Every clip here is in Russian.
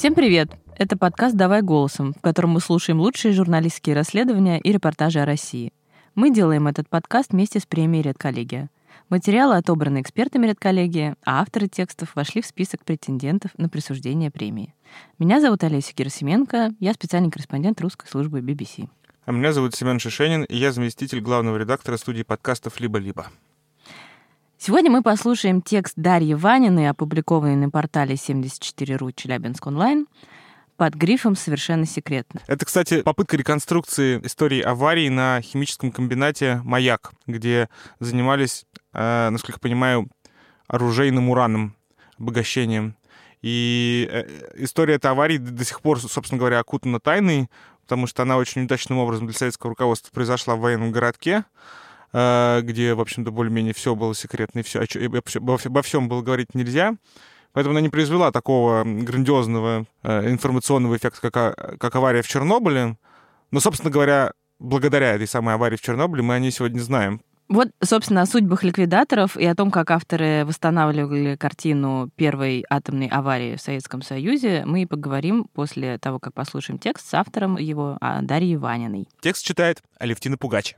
Всем привет! Это подкаст «Давай голосом», в котором мы слушаем лучшие журналистские расследования и репортажи о России. Мы делаем этот подкаст вместе с премией «Редколлегия». Материалы отобраны экспертами редколлегии, а авторы текстов вошли в список претендентов на присуждение премии. Меня зовут Олеся Герасименко, я специальный корреспондент русской службы BBC. А меня зовут Семен Шишенин, и я заместитель главного редактора студии подкастов «Либо-либо». Сегодня мы послушаем текст Дарьи Ваниной, опубликованный на портале 74.ru Челябинск онлайн, под грифом «Совершенно секретно». Это, кстати, попытка реконструкции истории аварии на химическом комбинате «Маяк», где занимались, э, насколько я понимаю, оружейным ураном, обогащением. И э, история этой аварии до сих пор, собственно говоря, окутана тайной, потому что она очень удачным образом для советского руководства произошла в военном городке, где, в общем-то, более-менее все было секретно, и все, обо всем было говорить нельзя. Поэтому она не произвела такого грандиозного э, информационного эффекта, как, как авария в Чернобыле. Но, собственно говоря, благодаря этой самой аварии в Чернобыле мы о ней сегодня знаем. Вот, собственно, о судьбах ликвидаторов и о том, как авторы восстанавливали картину первой атомной аварии в Советском Союзе, мы и поговорим после того, как послушаем текст с автором его Дарьей Ваниной. Текст читает Алевтина Пугач.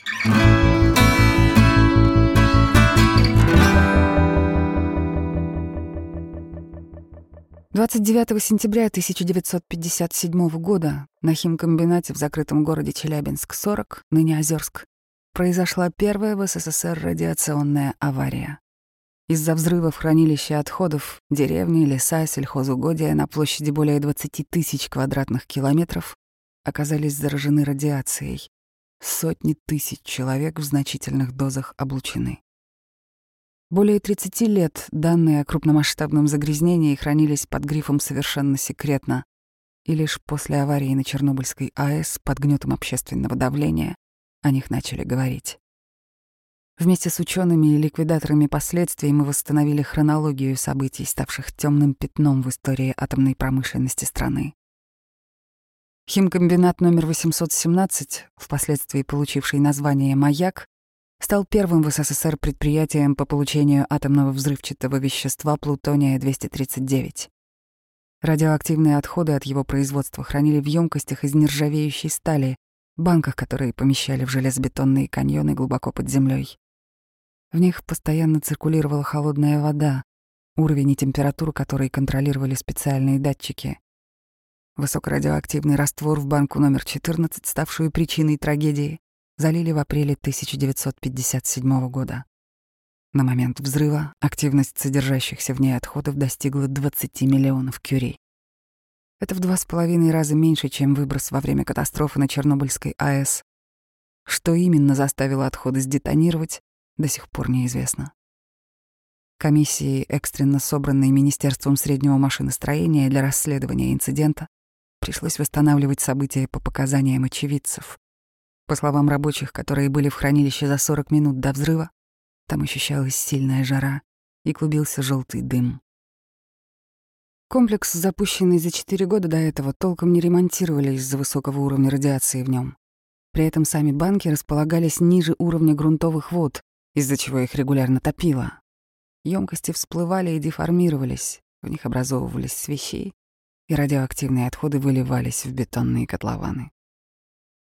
29 сентября 1957 года на химкомбинате в закрытом городе Челябинск-40, ныне Озерск, произошла первая в СССР радиационная авария. Из-за взрыва в хранилище отходов деревни, леса, сельхозугодия на площади более 20 тысяч квадратных километров оказались заражены радиацией. Сотни тысяч человек в значительных дозах облучены. Более 30 лет данные о крупномасштабном загрязнении хранились под грифом «совершенно секретно», и лишь после аварии на Чернобыльской АЭС под гнетом общественного давления о них начали говорить. Вместе с учеными и ликвидаторами последствий мы восстановили хронологию событий, ставших темным пятном в истории атомной промышленности страны. Химкомбинат номер 817, впоследствии получивший название «Маяк», стал первым в СССР предприятием по получению атомного взрывчатого вещества плутония-239. Радиоактивные отходы от его производства хранили в емкостях из нержавеющей стали, банках, которые помещали в железобетонные каньоны глубоко под землей. В них постоянно циркулировала холодная вода, уровень и температуру которой контролировали специальные датчики. Высокорадиоактивный раствор в банку номер 14, ставшую причиной трагедии, залили в апреле 1957 года. На момент взрыва активность содержащихся в ней отходов достигла 20 миллионов кюри. Это в два с половиной раза меньше, чем выброс во время катастрофы на Чернобыльской АЭС. Что именно заставило отходы сдетонировать, до сих пор неизвестно. Комиссии, экстренно собранной Министерством среднего машиностроения для расследования инцидента, пришлось восстанавливать события по показаниям очевидцев. По словам рабочих, которые были в хранилище за 40 минут до взрыва, там ощущалась сильная жара и клубился желтый дым. Комплекс, запущенный за 4 года до этого, толком не ремонтировали из-за высокого уровня радиации в нем. При этом сами банки располагались ниже уровня грунтовых вод, из-за чего их регулярно топило. Емкости всплывали и деформировались, в них образовывались свищи, и радиоактивные отходы выливались в бетонные котлованы.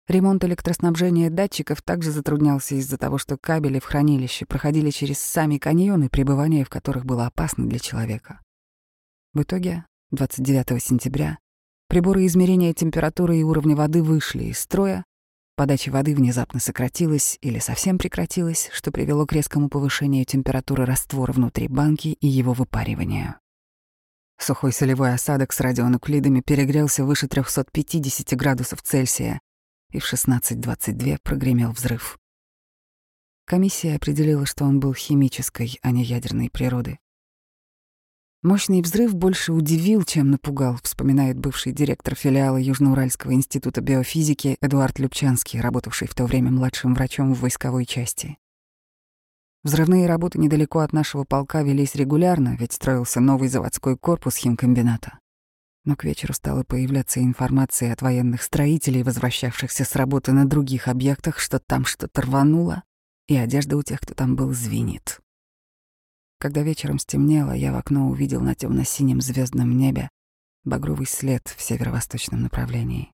Ремонт электроснабжения датчиков также затруднялся из-за того, что кабели в хранилище проходили через сами каньоны, пребывание в которых было опасно для человека. В итоге, 29 сентября, приборы измерения температуры и уровня воды вышли из строя, подача воды внезапно сократилась или совсем прекратилась, что привело к резкому повышению температуры раствора внутри банки и его выпариванию. Сухой солевой осадок с радионуклидами перегрелся выше 350 градусов Цельсия, и в 16.22 прогремел взрыв. Комиссия определила, что он был химической, а не ядерной природы. Мощный взрыв больше удивил, чем напугал, вспоминает бывший директор филиала Южноуральского института биофизики Эдуард Любчанский, работавший в то время младшим врачом в войсковой части. Взрывные работы недалеко от нашего полка велись регулярно, ведь строился новый заводской корпус химкомбината. Но к вечеру стала появляться информация от военных строителей, возвращавшихся с работы на других объектах, что там что-то рвануло, и одежда у тех, кто там был, звенит. Когда вечером стемнело, я в окно увидел на темно синем звездном небе багровый след в северо-восточном направлении.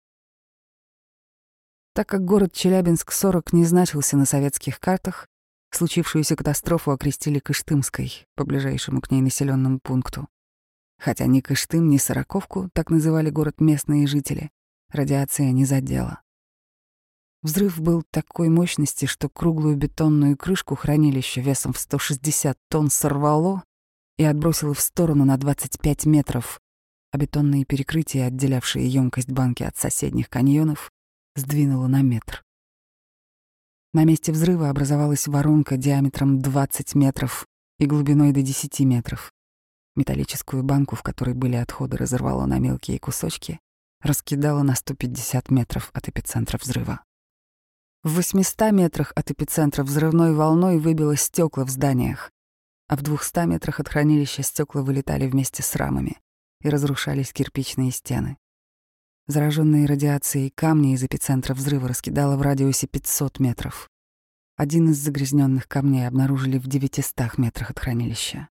Так как город Челябинск-40 не значился на советских картах, случившуюся катастрофу окрестили Кыштымской, по ближайшему к ней населенному пункту. Хотя ни Кыштым, ни Сороковку, так называли город местные жители, радиация не задела. Взрыв был такой мощности, что круглую бетонную крышку хранилища весом в 160 тонн сорвало и отбросило в сторону на 25 метров, а бетонные перекрытия, отделявшие емкость банки от соседних каньонов, сдвинуло на метр. На месте взрыва образовалась воронка диаметром 20 метров и глубиной до 10 метров. Металлическую банку, в которой были отходы, разорвало на мелкие кусочки, раскидало на 150 метров от эпицентра взрыва. В 800 метрах от эпицентра взрывной волной выбило стекла в зданиях, а в 200 метрах от хранилища стекла вылетали вместе с рамами и разрушались кирпичные стены. Зараженные радиацией камни из эпицентра взрыва раскидало в радиусе 500 метров. Один из загрязненных камней обнаружили в 900 метрах от хранилища.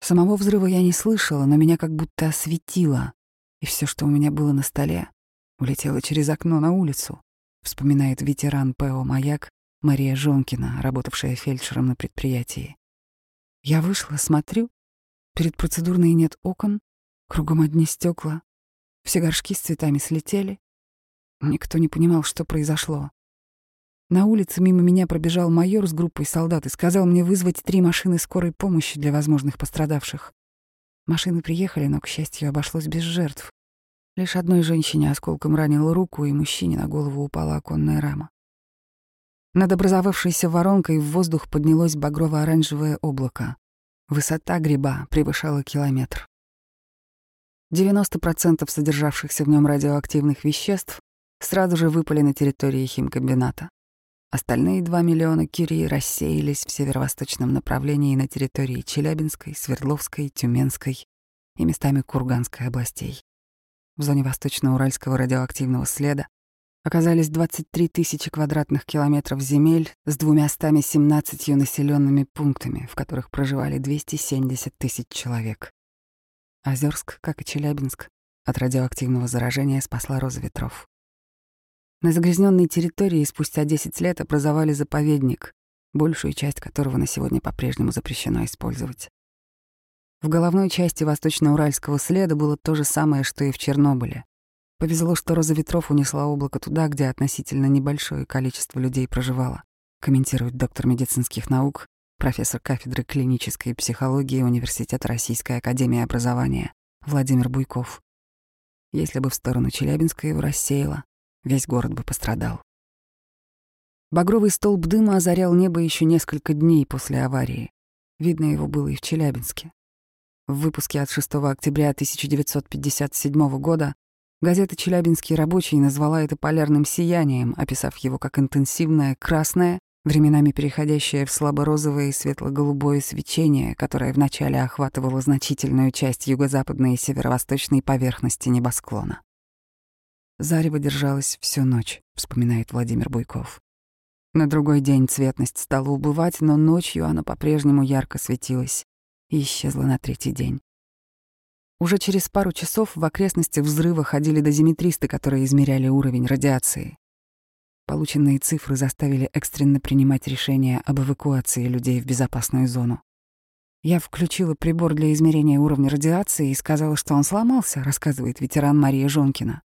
Самого взрыва я не слышала, но меня как будто осветило, и все, что у меня было на столе, улетело через окно на улицу вспоминает ветеран ПО «Маяк» Мария Жонкина, работавшая фельдшером на предприятии. Я вышла, смотрю, перед процедурной нет окон, кругом одни стекла, все горшки с цветами слетели. Никто не понимал, что произошло. На улице мимо меня пробежал майор с группой солдат и сказал мне вызвать три машины скорой помощи для возможных пострадавших. Машины приехали, но, к счастью, обошлось без жертв. Лишь одной женщине осколком ранило руку, и мужчине на голову упала оконная рама. Над образовавшейся воронкой в воздух поднялось багрово-оранжевое облако. Высота гриба превышала километр. 90% содержавшихся в нем радиоактивных веществ сразу же выпали на территории химкомбината. Остальные 2 миллиона кирии рассеялись в северо-восточном направлении на территории Челябинской, Свердловской, Тюменской и местами Курганской областей в зоне восточно-уральского радиоактивного следа оказались 23 тысячи квадратных километров земель с 217 населенными пунктами, в которых проживали 270 тысяч человек. Озерск, как и Челябинск, от радиоактивного заражения спасла роза ветров. На загрязненной территории спустя 10 лет образовали заповедник, большую часть которого на сегодня по-прежнему запрещено использовать. В головной части восточно-уральского следа было то же самое, что и в Чернобыле. Повезло, что роза ветров унесла облако туда, где относительно небольшое количество людей проживало, комментирует доктор медицинских наук, профессор кафедры клинической психологии Университета Российской Академии Образования Владимир Буйков. Если бы в сторону Челябинска его рассеяло, весь город бы пострадал. Багровый столб дыма озарял небо еще несколько дней после аварии. Видно его было и в Челябинске. В выпуске от 6 октября 1957 года газета «Челябинский рабочий» назвала это полярным сиянием, описав его как интенсивное красное, временами переходящее в слабо-розовое и светло-голубое свечение, которое вначале охватывало значительную часть юго-западной и северо-восточной поверхности небосклона. Зарево держалось всю ночь, вспоминает Владимир Буйков. На другой день цветность стала убывать, но ночью она по-прежнему ярко светилась и исчезла на третий день. Уже через пару часов в окрестностях взрыва ходили дозиметристы, которые измеряли уровень радиации. Полученные цифры заставили экстренно принимать решение об эвакуации людей в безопасную зону. Я включила прибор для измерения уровня радиации и сказала, что он сломался, рассказывает ветеран Мария Жонкина.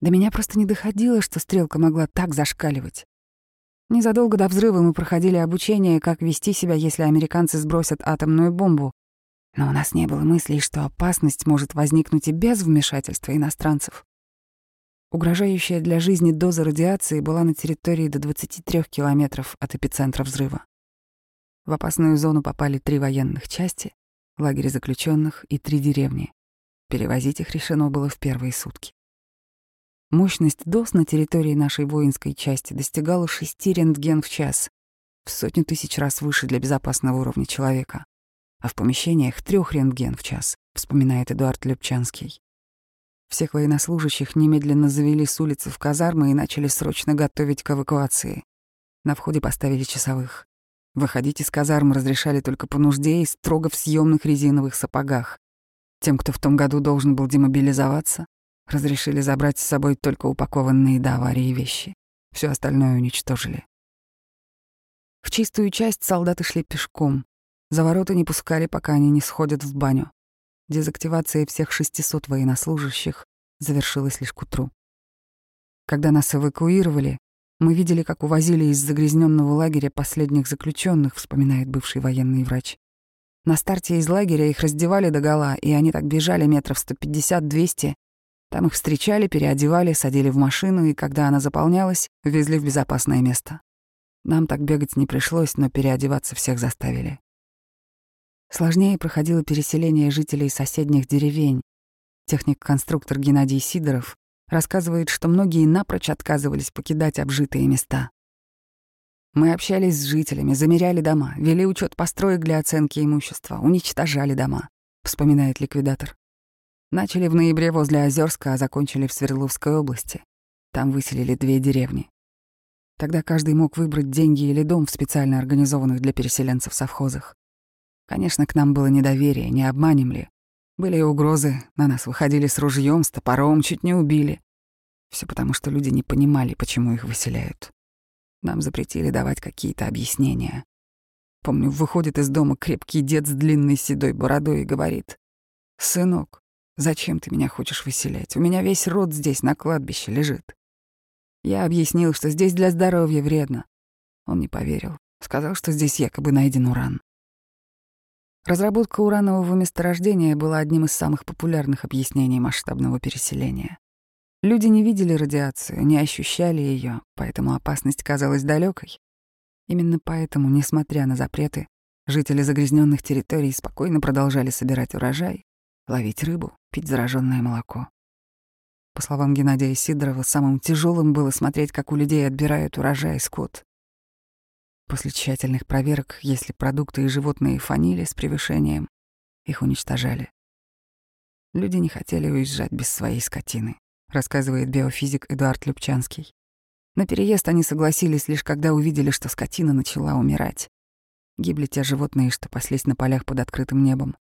До меня просто не доходило, что стрелка могла так зашкаливать. Незадолго до взрыва мы проходили обучение, как вести себя, если американцы сбросят атомную бомбу, но у нас не было мыслей, что опасность может возникнуть и без вмешательства иностранцев. Угрожающая для жизни доза радиации была на территории до 23 километров от эпицентра взрыва. В опасную зону попали три военных части, лагерь заключенных и три деревни. Перевозить их решено было в первые сутки. Мощность доз на территории нашей воинской части достигала 6 рентген в час, в сотню тысяч раз выше для безопасного уровня человека а в помещениях трех рентген в час, вспоминает Эдуард Любчанский. Всех военнослужащих немедленно завели с улицы в казармы и начали срочно готовить к эвакуации. На входе поставили часовых. Выходить из казармы разрешали только по нужде и строго в съемных резиновых сапогах. Тем, кто в том году должен был демобилизоваться, разрешили забрать с собой только упакованные до аварии вещи. Все остальное уничтожили. В чистую часть солдаты шли пешком. За ворота не пускали, пока они не сходят в баню. Дезактивация всех 600 военнослужащих завершилась лишь к утру. Когда нас эвакуировали, мы видели, как увозили из загрязненного лагеря последних заключенных, вспоминает бывший военный врач. На старте из лагеря их раздевали догола, и они так бежали метров 150-200. Там их встречали, переодевали, садили в машину, и когда она заполнялась, везли в безопасное место. Нам так бегать не пришлось, но переодеваться всех заставили. Сложнее проходило переселение жителей соседних деревень. Техник-конструктор Геннадий Сидоров рассказывает, что многие напрочь отказывались покидать обжитые места. Мы общались с жителями, замеряли дома, вели учет построек для оценки имущества, уничтожали дома, вспоминает ликвидатор. Начали в ноябре возле Озерска, а закончили в Свердловской области. Там выселили две деревни. Тогда каждый мог выбрать деньги или дом в специально организованных для переселенцев совхозах. Конечно, к нам было недоверие, не обманем ли. Были угрозы, на нас выходили с ружьем, с топором, чуть не убили. Все потому, что люди не понимали, почему их выселяют. Нам запретили давать какие-то объяснения. Помню, выходит из дома крепкий дед с длинной седой бородой и говорит, «Сынок, зачем ты меня хочешь выселять? У меня весь род здесь на кладбище лежит. Я объяснил, что здесь для здоровья вредно. Он не поверил. Сказал, что здесь якобы найден уран. Разработка уранового месторождения была одним из самых популярных объяснений масштабного переселения. Люди не видели радиацию, не ощущали ее, поэтому опасность казалась далекой. Именно поэтому, несмотря на запреты, жители загрязненных территорий спокойно продолжали собирать урожай, ловить рыбу, пить зараженное молоко. По словам Геннадия Сидорова, самым тяжелым было смотреть, как у людей отбирают урожай скот. После тщательных проверок, если продукты и животные фанили с превышением, их уничтожали. Люди не хотели уезжать без своей скотины, рассказывает биофизик Эдуард Любчанский. На переезд они согласились лишь когда увидели, что скотина начала умирать. Гибли те животные, что паслись на полях под открытым небом.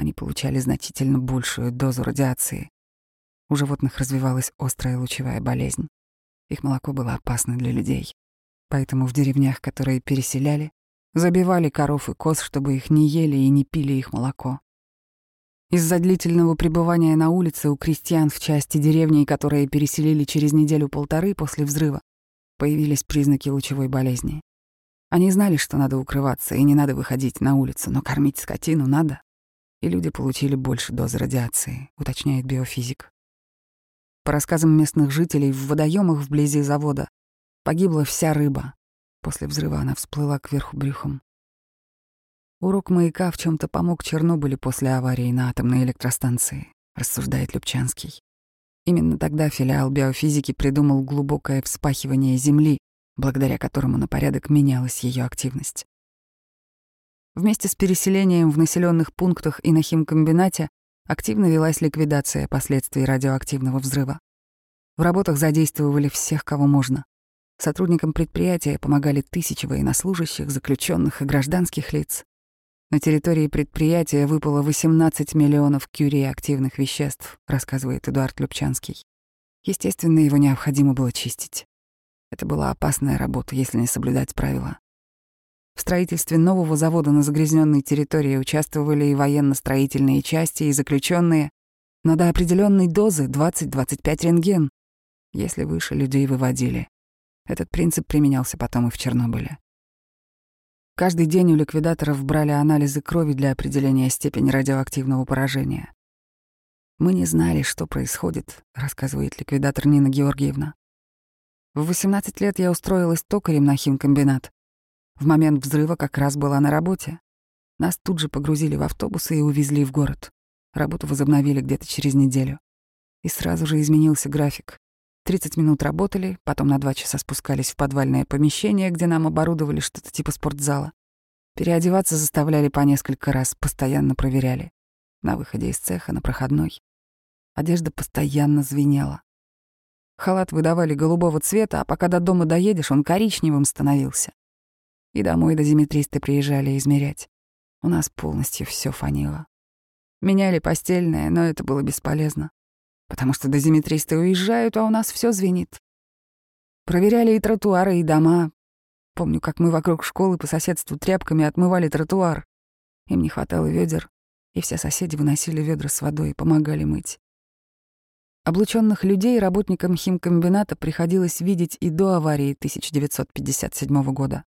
Они получали значительно большую дозу радиации, у животных развивалась острая лучевая болезнь. Их молоко было опасно для людей. Поэтому в деревнях, которые переселяли, забивали коров и коз, чтобы их не ели и не пили их молоко. Из-за длительного пребывания на улице у крестьян в части деревни, которые переселили через неделю-полторы после взрыва, появились признаки лучевой болезни. Они знали, что надо укрываться и не надо выходить на улицу, но кормить скотину надо. И люди получили больше дозы радиации, уточняет биофизик. По рассказам местных жителей, в водоемах вблизи завода погибла вся рыба. После взрыва она всплыла кверху брюхом. Урок маяка в чем то помог Чернобылю после аварии на атомной электростанции, рассуждает Любчанский. Именно тогда филиал биофизики придумал глубокое вспахивание Земли, благодаря которому на порядок менялась ее активность. Вместе с переселением в населенных пунктах и на химкомбинате активно велась ликвидация последствий радиоактивного взрыва. В работах задействовали всех, кого можно. Сотрудникам предприятия помогали тысячи военнослужащих, заключенных и гражданских лиц. На территории предприятия выпало 18 миллионов кюри активных веществ, рассказывает Эдуард Любчанский. Естественно, его необходимо было чистить. Это была опасная работа, если не соблюдать правила. В строительстве нового завода на загрязненной территории участвовали и военно-строительные части, и заключенные, но до определенной дозы 20-25 рентген. Если выше, людей выводили. Этот принцип применялся потом и в Чернобыле. Каждый день у ликвидаторов брали анализы крови для определения степени радиоактивного поражения. «Мы не знали, что происходит», — рассказывает ликвидатор Нина Георгиевна. В 18 лет я устроилась токарем на химкомбинат. В момент взрыва как раз была на работе. Нас тут же погрузили в автобусы и увезли в город. Работу возобновили где-то через неделю. И сразу же изменился график. 30 минут работали, потом на два часа спускались в подвальное помещение, где нам оборудовали что-то типа спортзала. Переодеваться заставляли по несколько раз, постоянно проверяли. На выходе из цеха, на проходной. Одежда постоянно звенела. Халат выдавали голубого цвета, а пока до дома доедешь, он коричневым становился. И домой до Димитристы приезжали измерять. У нас полностью все фанило. Меняли постельное, но это было бесполезно, потому что дозиметристы уезжают, а у нас все звенит. Проверяли и тротуары, и дома. Помню, как мы вокруг школы по соседству тряпками отмывали тротуар. Им не хватало ведер, и все соседи выносили ведра с водой и помогали мыть. Облученных людей работникам химкомбината приходилось видеть и до аварии 1957 года.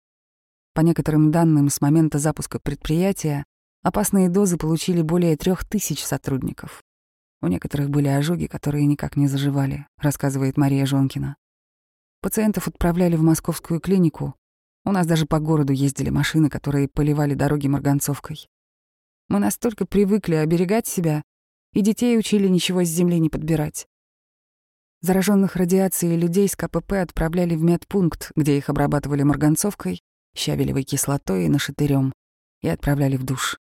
По некоторым данным, с момента запуска предприятия опасные дозы получили более трех тысяч сотрудников. У некоторых были ожоги, которые никак не заживали, рассказывает Мария Жонкина. Пациентов отправляли в московскую клинику. У нас даже по городу ездили машины, которые поливали дороги марганцовкой. Мы настолько привыкли оберегать себя, и детей учили ничего с земли не подбирать. Зараженных радиацией людей с КПП отправляли в медпункт, где их обрабатывали марганцовкой, щавелевой кислотой и нашатырем, и отправляли в душ.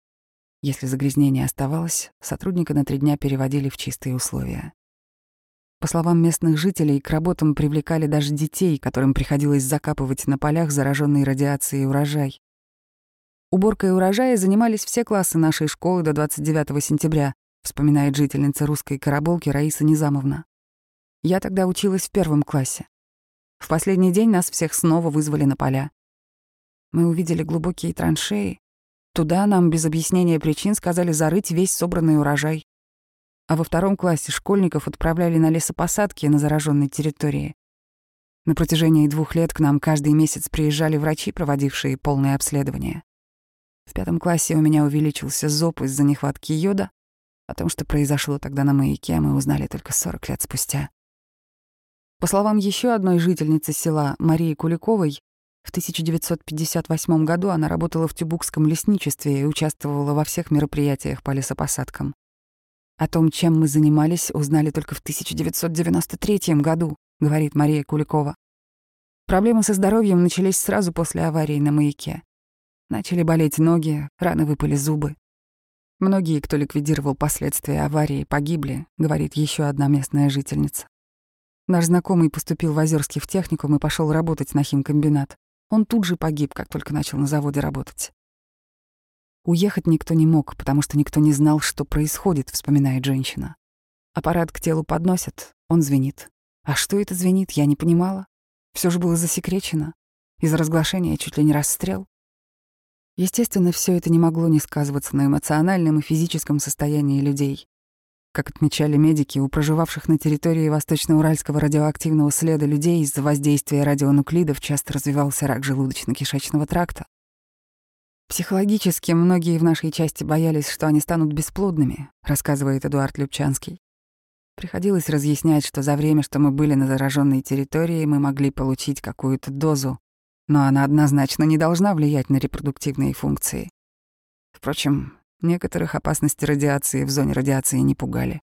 Если загрязнение оставалось, сотрудника на три дня переводили в чистые условия. По словам местных жителей, к работам привлекали даже детей, которым приходилось закапывать на полях зараженной радиацией урожай. Уборкой урожая занимались все классы нашей школы до 29 сентября, вспоминает жительница русской караболки Раиса Низамовна. Я тогда училась в первом классе. В последний день нас всех снова вызвали на поля. Мы увидели глубокие траншеи. Туда нам без объяснения причин сказали зарыть весь собранный урожай. А во втором классе школьников отправляли на лесопосадки на зараженной территории. На протяжении двух лет к нам каждый месяц приезжали врачи, проводившие полное обследование. В пятом классе у меня увеличился зоб из-за нехватки йода. О том, что произошло тогда на маяке, мы узнали только 40 лет спустя. По словам еще одной жительницы села Марии Куликовой, в 1958 году она работала в Тюбукском лесничестве и участвовала во всех мероприятиях по лесопосадкам. О том, чем мы занимались, узнали только в 1993 году, говорит Мария Куликова. Проблемы со здоровьем начались сразу после аварии на маяке. Начали болеть ноги, раны выпали зубы. Многие, кто ликвидировал последствия аварии, погибли, говорит еще одна местная жительница. Наш знакомый поступил в Озерский в техникум и пошел работать на химкомбинат. Он тут же погиб, как только начал на заводе работать. Уехать никто не мог, потому что никто не знал, что происходит, вспоминает женщина. Аппарат к телу подносят, он звенит. А что это звенит, я не понимала. Все же было засекречено. Из разглашения чуть ли не расстрел. Естественно, все это не могло не сказываться на эмоциональном и физическом состоянии людей. Как отмечали медики, у проживавших на территории Восточно-Уральского радиоактивного следа людей из-за воздействия радионуклидов часто развивался рак желудочно-кишечного тракта. Психологически многие в нашей части боялись, что они станут бесплодными, рассказывает Эдуард Любчанский. Приходилось разъяснять, что за время, что мы были на зараженной территории, мы могли получить какую-то дозу, но она однозначно не должна влиять на репродуктивные функции. Впрочем, Некоторых опасности радиации в зоне радиации не пугали.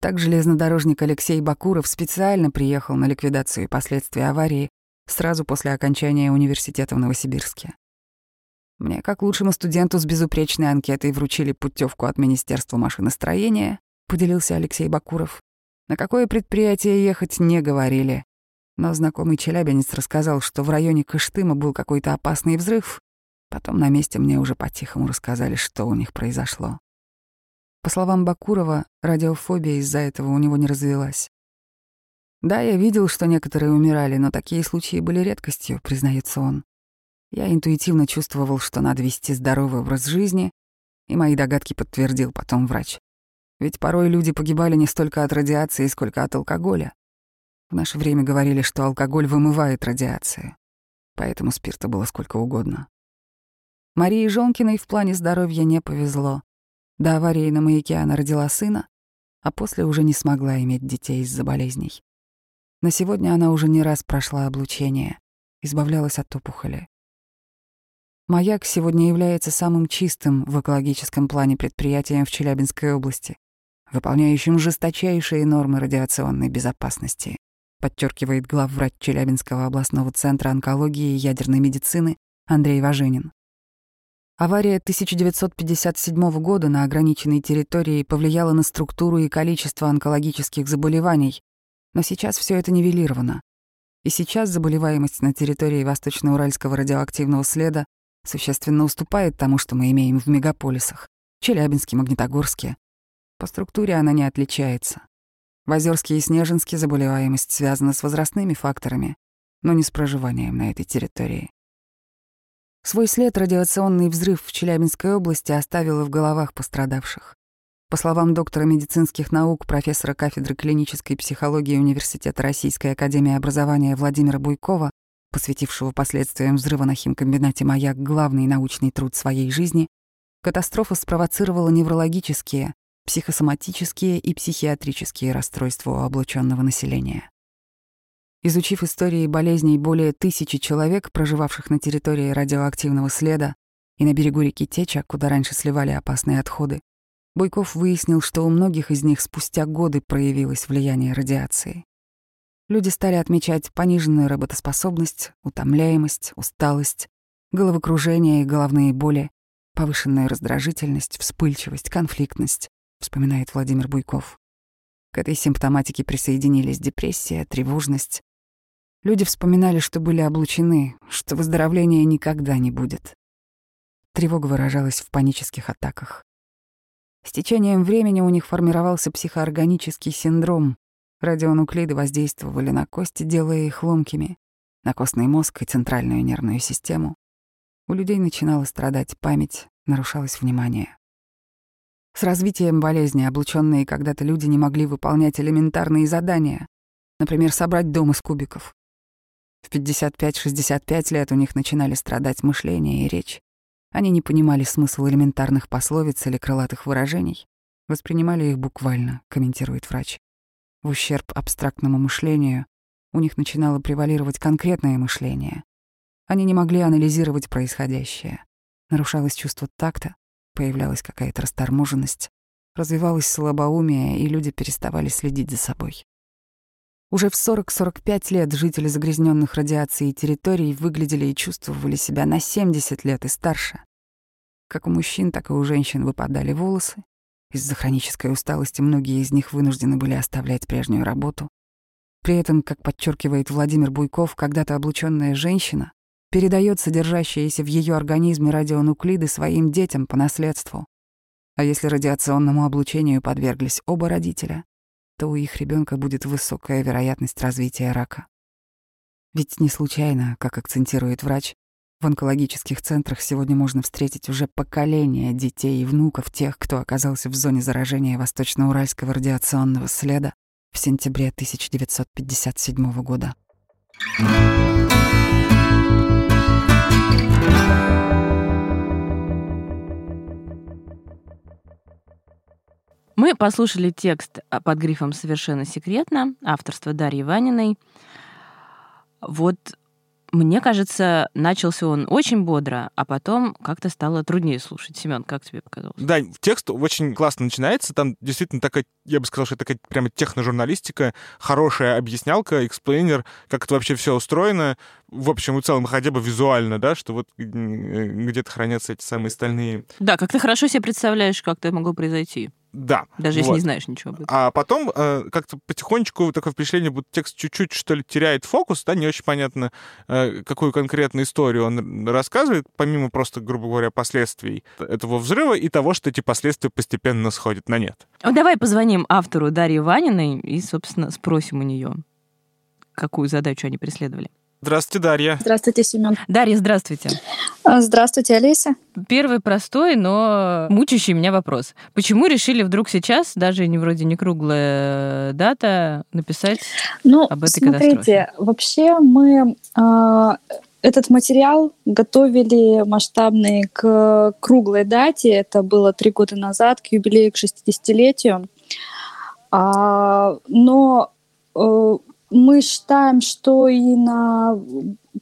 Так железнодорожник Алексей Бакуров специально приехал на ликвидацию последствий аварии сразу после окончания университета в Новосибирске. Мне, как лучшему студенту с безупречной анкетой, вручили путевку от Министерства машиностроения, поделился Алексей Бакуров. На какое предприятие ехать не говорили. Но знакомый челябинец рассказал, что в районе Кыштыма был какой-то опасный взрыв, Потом на месте мне уже по-тихому рассказали, что у них произошло. По словам Бакурова, радиофобия из-за этого у него не развилась. Да, я видел, что некоторые умирали, но такие случаи были редкостью, признается он. Я интуитивно чувствовал, что надо вести здоровый образ жизни, и мои догадки подтвердил потом врач. Ведь порой люди погибали не столько от радиации, сколько от алкоголя. В наше время говорили, что алкоголь вымывает радиацию, поэтому спирта было сколько угодно. Марии Жонкиной в плане здоровья не повезло. До аварии на маяке она родила сына, а после уже не смогла иметь детей из-за болезней. На сегодня она уже не раз прошла облучение, избавлялась от опухоли. Маяк сегодня является самым чистым в экологическом плане предприятием в Челябинской области, выполняющим жесточайшие нормы радиационной безопасности, подчеркивает главврач Челябинского областного центра онкологии и ядерной медицины Андрей Важенин. Авария 1957 года на ограниченной территории повлияла на структуру и количество онкологических заболеваний, но сейчас все это нивелировано. И сейчас заболеваемость на территории Восточно-Уральского радиоактивного следа существенно уступает тому, что мы имеем в мегаполисах, Челябинске, Магнитогорске. По структуре она не отличается. В Озерске и Снежинске заболеваемость связана с возрастными факторами, но не с проживанием на этой территории. Свой след радиационный взрыв в Челябинской области оставил в головах пострадавших. По словам доктора медицинских наук, профессора кафедры клинической психологии Университета Российской академии образования Владимира Буйкова, посвятившего последствиям взрыва на химкомбинате «Маяк» главный научный труд своей жизни, катастрофа спровоцировала неврологические, психосоматические и психиатрические расстройства у облученного населения. Изучив истории болезней более тысячи человек, проживавших на территории радиоактивного следа и на берегу реки Теча, куда раньше сливали опасные отходы, Буйков выяснил, что у многих из них спустя годы проявилось влияние радиации. Люди стали отмечать пониженную работоспособность, утомляемость, усталость, головокружение и головные боли, повышенную раздражительность, вспыльчивость, конфликтность, вспоминает Владимир Буйков. К этой симптоматике присоединились депрессия, тревожность, Люди вспоминали, что были облучены, что выздоровления никогда не будет. Тревога выражалась в панических атаках. С течением времени у них формировался психоорганический синдром. Радионуклиды воздействовали на кости, делая их ломкими, на костный мозг и центральную нервную систему. У людей начинала страдать память, нарушалось внимание. С развитием болезни облученные когда-то люди не могли выполнять элементарные задания, например, собрать дом из кубиков. В 55-65 лет у них начинали страдать мышление и речь. Они не понимали смысл элементарных пословиц или крылатых выражений, воспринимали их буквально, комментирует врач. В ущерб абстрактному мышлению у них начинало превалировать конкретное мышление. Они не могли анализировать происходящее. Нарушалось чувство такта, появлялась какая-то расторможенность, развивалось слабоумие, и люди переставали следить за собой. Уже в 40-45 лет жители загрязненных радиацией территорий выглядели и чувствовали себя на 70 лет и старше. Как у мужчин, так и у женщин выпадали волосы. Из-за хронической усталости многие из них вынуждены были оставлять прежнюю работу. При этом, как подчеркивает Владимир Буйков, когда-то облученная женщина передает содержащиеся в ее организме радионуклиды своим детям по наследству. А если радиационному облучению подверглись оба родителя, то у их ребенка будет высокая вероятность развития рака. Ведь не случайно, как акцентирует врач, в онкологических центрах сегодня можно встретить уже поколение детей и внуков тех, кто оказался в зоне заражения восточно-уральского радиационного следа в сентябре 1957 года. Мы послушали текст а, под грифом «Совершенно секретно», авторство Дарьи Ваниной. Вот мне кажется, начался он очень бодро, а потом как-то стало труднее слушать. Семен, как тебе показалось? Да, текст очень классно начинается. Там действительно такая, я бы сказал, что такая прямо техножурналистика, хорошая объяснялка, explainer, как это вообще все устроено. В общем и целом, хотя бы визуально, да, что вот где-то хранятся эти самые стальные... Да, как ты хорошо себе представляешь, как это могло произойти. Да. Даже вот. если не знаешь ничего об этом. А потом э, как-то потихонечку такое впечатление, будто текст чуть-чуть, что ли, теряет фокус, да, не очень понятно, э, какую конкретную историю он рассказывает, помимо просто, грубо говоря, последствий этого взрыва и того, что эти последствия постепенно сходят на нет. Ну, давай позвоним автору Дарьи Ваниной и, собственно, спросим у нее, какую задачу они преследовали. Здравствуйте, Дарья. Здравствуйте, Семен. Дарья, здравствуйте. А, здравствуйте, Олеся. Первый простой, но мучающий меня вопрос. Почему решили вдруг сейчас, даже не вроде не круглая дата, написать ну, об этой смотрите, катастрофе? вообще мы э, этот материал готовили масштабный к круглой дате. Это было три года назад, к юбилею, к 60-летию. А, но э, мы считаем, что и на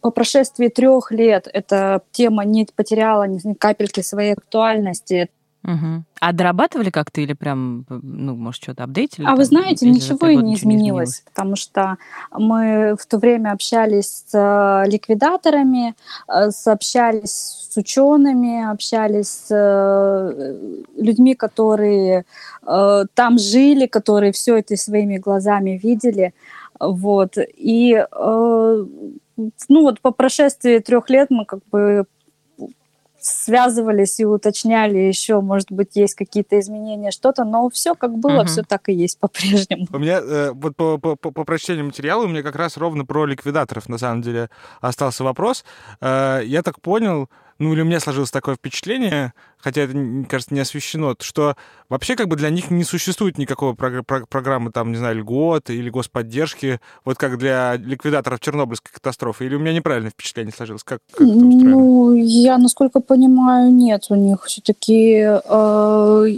по прошествии трех лет эта тема не потеряла ни капельки своей актуальности. Угу. А дорабатывали как-то или прям, ну, может, что-то апдейтили? А там, вы знаете, ничего и не изменилось, не изменилось, потому что мы в то время общались с э, ликвидаторами, э, общались с учеными, общались с э, людьми, которые там жили, которые все это своими глазами видели. Вот. И ну вот по прошествии трех лет мы как бы связывались и уточняли еще, может быть, есть какие-то изменения, что-то, но все как было, угу. все так и есть по-прежнему. У меня э, вот по, по, по, по прочтению материала у меня как раз ровно про ликвидаторов на самом деле остался вопрос. Э, я так понял, ну или у меня сложилось такое впечатление, хотя это, кажется, не освещено, что вообще как бы для них не существует никакой программы, там, не знаю, льгот или господдержки, вот как для ликвидаторов Чернобыльской катастрофы. Или у меня неправильное впечатление сложилось? Как, как это Ну, я, насколько понимаю, нет. У них все-таки э,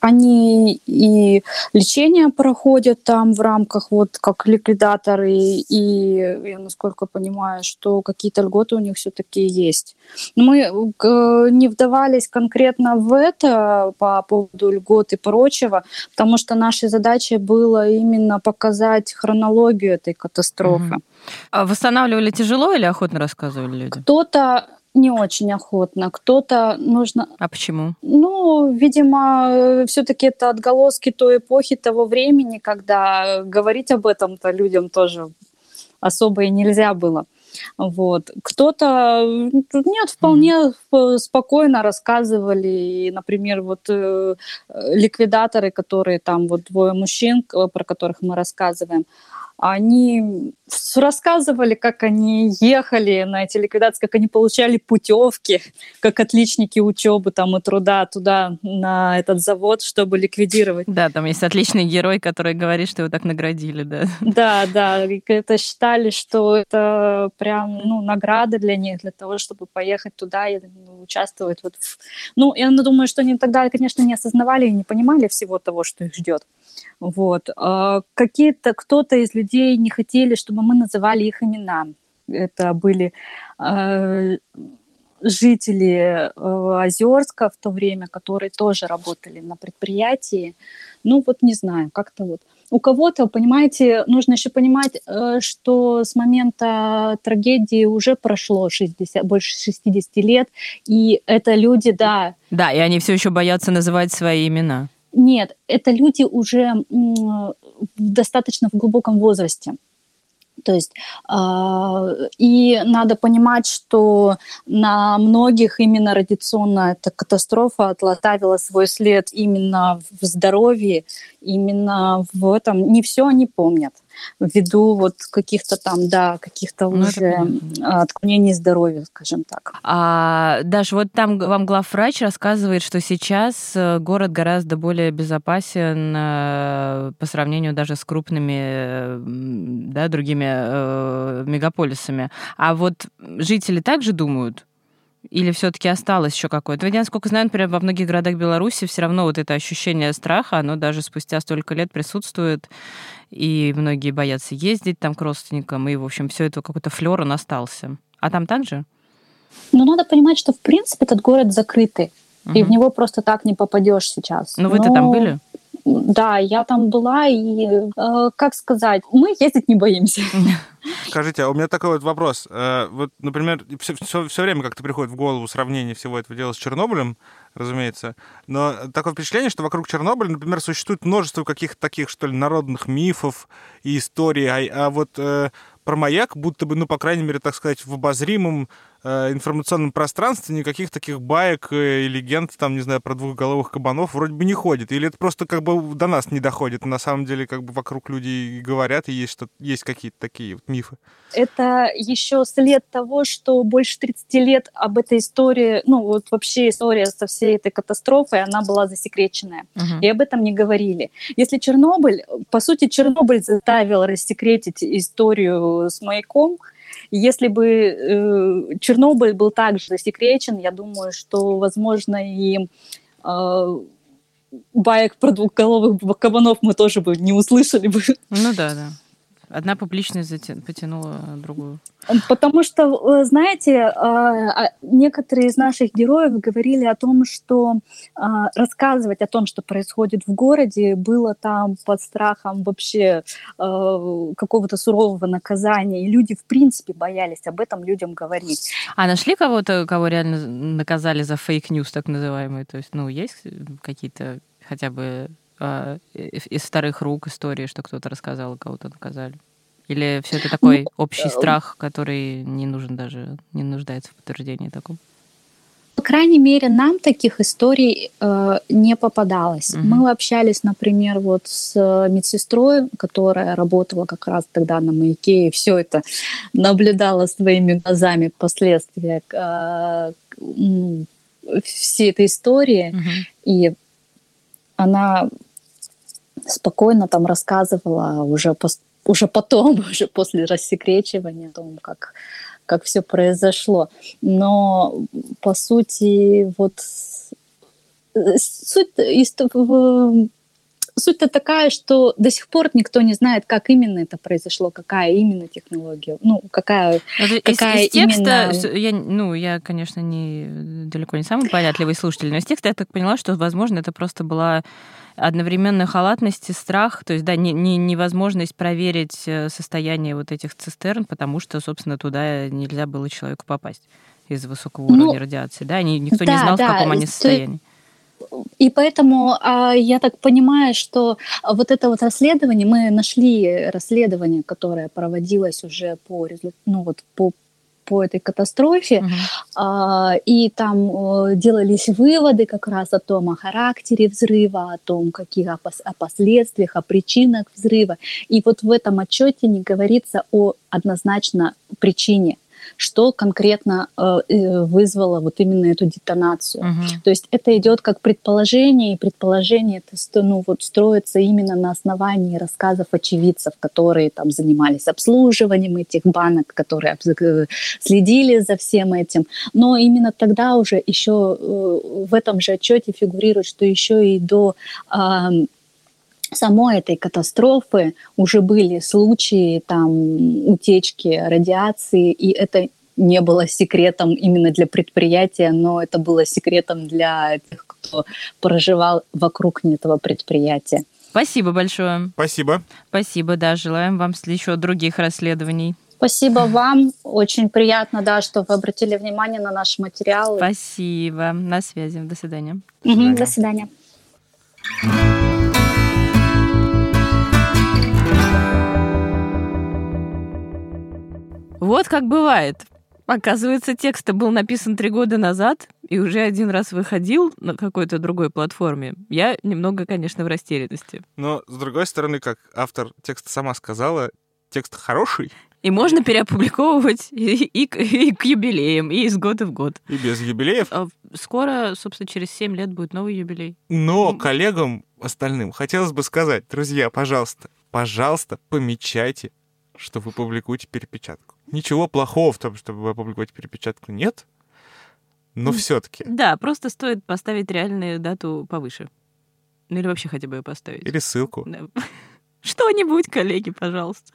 они и лечение проходят там в рамках вот как ликвидаторы, и я насколько понимаю, что какие-то льготы у них все-таки есть. Но мы э, не вдавались конкретно в это по поводу льгот и прочего, потому что нашей задачей было именно показать хронологию этой катастрофы. Угу. А восстанавливали тяжело или охотно рассказывали люди? Кто-то не очень охотно, кто-то нужно... А почему? Ну, видимо, все-таки это отголоски той эпохи, того времени, когда говорить об этом-то людям тоже особо и нельзя было. Вот. Кто-то, нет, вполне mm. спокойно рассказывали. И, например, вот э, ликвидаторы, которые там, вот двое мужчин, про которых мы рассказываем, они рассказывали, как они ехали на эти ликвидации, как они получали путевки, как отличники учебы там и труда туда, на этот завод, чтобы ликвидировать. Да, там есть отличный герой, который говорит, что его так наградили, да. Да, да, это считали, что это прям, ну, награда для них, для того, чтобы поехать туда и участвовать вот. Ну, я думаю, что они тогда, конечно, не осознавали и не понимали всего того, что их ждет. Вот. А какие-то, кто-то из людей не хотели, чтобы мы называли их имена. Это были э, жители э, Озерска в то время, которые тоже работали на предприятии. Ну вот не знаю, как-то вот. У кого-то, понимаете, нужно еще понимать, э, что с момента трагедии уже прошло 60, больше 60 лет, и это люди, да. Да, и они все еще боятся называть свои имена. Нет, это люди уже достаточно в глубоком возрасте. То есть э, и надо понимать, что на многих именно радиационная эта катастрофа отлатавила свой след именно в здоровье, именно в этом. Не все они помнят ввиду вот каких-то там, да, каких-то ну, уже отклонений здоровья, скажем так. А, Даш, вот там вам главврач рассказывает, что сейчас э, город гораздо более безопасен э, по сравнению даже с крупными, да, другими э, мегаполисами. А вот жители также думают? Или все-таки осталось еще какое-то? Ведь, насколько знаю, например, во многих городах Беларуси все равно вот это ощущение страха, оно даже спустя столько лет присутствует и многие боятся ездить там к родственникам, и, в общем, все это какой-то флер, он остался. А там также? Ну, надо понимать, что, в принципе, этот город закрытый, угу. и в него просто так не попадешь сейчас. Ну, вы-то Но... там были? Да, я там была, и, э, как сказать, мы ездить не боимся. Скажите, а у меня такой вот вопрос. Э, вот, например, все, все, все время как-то приходит в голову сравнение всего этого дела с Чернобылем, разумеется. Но такое впечатление, что вокруг Чернобыля, например, существует множество каких-то таких, что ли, народных мифов и историй. А, а вот э, про маяк, будто бы, ну, по крайней мере, так сказать, в обозримом информационном пространстве никаких таких баек э, и легенд, там, не знаю, про двухголовых кабанов вроде бы не ходит. Или это просто как бы до нас не доходит. На самом деле, как бы вокруг люди говорят, и есть, что есть какие-то такие вот мифы. Это еще след того, что больше 30 лет об этой истории, ну вот вообще история со всей этой катастрофой, она была засекреченная. Uh-huh. И об этом не говорили. Если Чернобыль, по сути, Чернобыль заставил рассекретить историю с маяком, если бы э, Чернобыль был также засекречен, я думаю, что, возможно, и э, баек про двухголовых кабанов мы тоже бы не услышали бы. Ну да, да. Одна публичность потянула другую. Потому что, знаете, а, а, некоторые из наших героев говорили о том, что а, рассказывать о том, что происходит в городе, было там под страхом вообще какого-то сурового наказания. И люди, в принципе, боялись об этом людям говорить. А нашли кого-то, кого реально наказали за fake news, так называемый? То есть, ну, есть какие-то хотя бы а, из вторых рук истории, что кто-то рассказал, кого-то наказали? Или все это такой ну, общий э, страх, который не нужен даже, не нуждается в подтверждении таком? по крайней мере, нам таких историй э, не попадалось. Mm-hmm. Мы общались, например, вот с медсестрой, которая работала как раз тогда на маяке и все это наблюдала своими глазами последствия э, всей этой истории. Mm-hmm. И она спокойно там рассказывала уже, пос- уже потом, уже после рассекречивания о том, как как все произошло. Но, по сути, вот суть, суть-то такая, что до сих пор никто не знает, как именно это произошло, какая именно технология, ну, какая, ну, какая из, из текста, именно... я, ну, я, конечно, не далеко не самый понятливый слушатель, но из текста я так поняла, что, возможно, это просто была одновременно халатность и страх, то есть, да, не, не, невозможность проверить э, состояние вот этих цистерн, потому что, собственно, туда нельзя было человеку попасть из-за высокого уровня ну, радиации, да, никто да, не знал, да, в каком они состоянии. И поэтому а, я так понимаю, что вот это вот расследование, мы нашли расследование, которое проводилось уже по, ну, вот, по по этой катастрофе, uh-huh. а, и там а, делались выводы как раз о том, о характере взрыва, о том, каких о, пос- о последствиях, о причинах взрыва. И вот в этом отчете не говорится о однозначно причине что конкретно э, э, вызвало вот именно эту детонацию. Угу. То есть это идет как предположение, и предположение это ну, вот строится именно на основании рассказов очевидцев, которые там занимались обслуживанием этих банок, которые э, следили за всем этим. Но именно тогда уже еще в этом же отчете фигурирует, что еще и до самой этой катастрофы уже были случаи там утечки радиации, и это не было секретом именно для предприятия, но это было секретом для тех, кто проживал вокруг этого предприятия. Спасибо большое. Спасибо. Спасибо, да. Желаем вам еще других расследований. Спасибо вам. Очень приятно, да, что вы обратили внимание на наш материал. Спасибо. На связи. До свидания. До свидания. Угу, до свидания. Вот как бывает. Оказывается, текст был написан три года назад и уже один раз выходил на какой-то другой платформе. Я немного, конечно, в растерянности. Но, с другой стороны, как автор текста сама сказала, текст хороший. И можно переопубликовывать и, и, и к юбилеям, и из года в год. И без юбилеев. А скоро, собственно, через 7 лет будет новый юбилей. Но коллегам остальным хотелось бы сказать, друзья, пожалуйста, пожалуйста, помечайте, что вы публикуете перепечатку. Ничего плохого в том, чтобы опубликовать перепечатку, нет. Но все-таки. Да, просто стоит поставить реальную дату повыше. Ну или вообще хотя бы ее поставить. Или ссылку. Что-нибудь, коллеги, пожалуйста.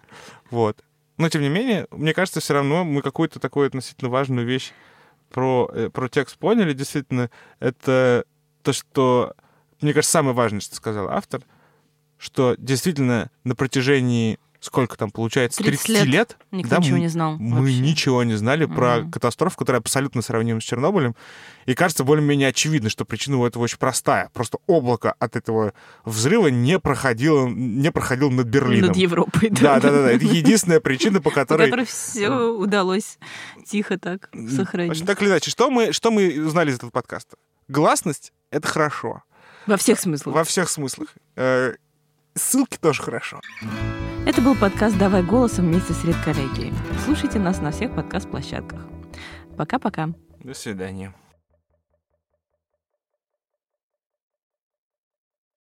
Вот. Но тем не менее, мне кажется, все равно мы какую-то такую относительно важную вещь про, э, про текст поняли. Действительно, это то, что, мне кажется, самое важное, что сказал автор, что действительно на протяжении сколько там получается, 30, 30 лет, лет никто да, ничего не знал. Мы вообще. ничего не знали mm-hmm. про катастрофу, которая абсолютно сравнима с Чернобылем. И кажется более-менее очевидно, что причина у этого очень простая. Просто облако от этого взрыва не проходило, не проходило над Берлином. Над Европой, да. Да, да, да. Это единственная причина, по которой... По которой все удалось тихо так сохранить. Так или иначе, что мы, что мы узнали из этого подкаста? Гласность — это хорошо. Во всех смыслах. Во всех смыслах. Ссылки тоже хорошо. Это был подкаст «Давай голосом» вместе с редколлегией. Слушайте нас на всех подкаст-площадках. Пока-пока. До свидания.